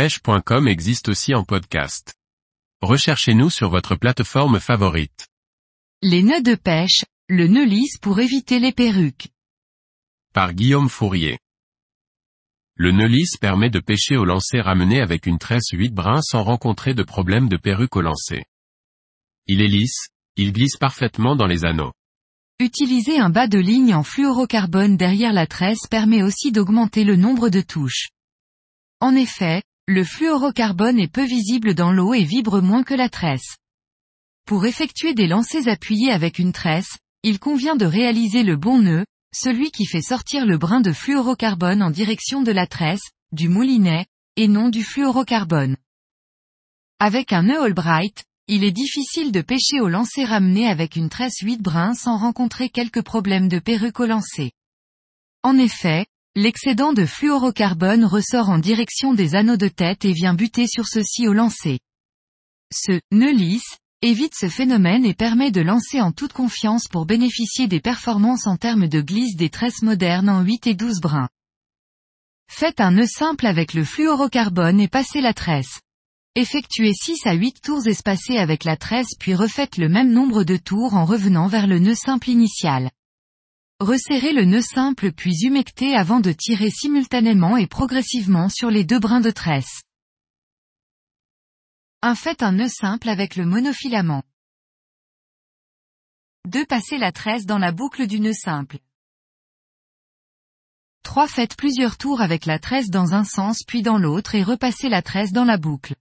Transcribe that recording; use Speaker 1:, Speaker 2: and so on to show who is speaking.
Speaker 1: pêche.com existe aussi en podcast. Recherchez-nous sur votre plateforme favorite.
Speaker 2: Les nœuds de pêche, le nœud lisse pour éviter les perruques.
Speaker 1: Par Guillaume Fourier. Le nœud lisse permet de pêcher au lancer ramené avec une tresse 8 brins sans rencontrer de problème de perruque au lancer. Il est lisse, il glisse parfaitement dans les anneaux.
Speaker 2: Utiliser un bas de ligne en fluorocarbone derrière la tresse permet aussi d'augmenter le nombre de touches. En effet, le fluorocarbone est peu visible dans l'eau et vibre moins que la tresse. Pour effectuer des lancers appuyés avec une tresse, il convient de réaliser le bon nœud, celui qui fait sortir le brin de fluorocarbone en direction de la tresse, du moulinet, et non du fluorocarbone. Avec un nœud Albright, il est difficile de pêcher au lancer ramené avec une tresse 8 brins sans rencontrer quelques problèmes de perruque au lancer. En effet, l'excédent de fluorocarbone ressort en direction des anneaux de tête et vient buter sur ceux-ci au lancer. Ce nœud lisse évite ce phénomène et permet de lancer en toute confiance pour bénéficier des performances en termes de glisse des tresses modernes en 8 et 12 brins. Faites un nœud simple avec le fluorocarbone et passez la tresse. Effectuez 6 à 8 tours espacés avec la tresse puis refaites le même nombre de tours en revenant vers le nœud simple initial. Resserrez le nœud simple puis humectez avant de tirer simultanément et progressivement sur les deux brins de tresse. 1. Faites un nœud simple avec le monofilament. 2. Passez la tresse dans la boucle du nœud simple. 3. Faites plusieurs tours avec la tresse dans un sens puis dans l'autre et repassez la tresse dans la boucle.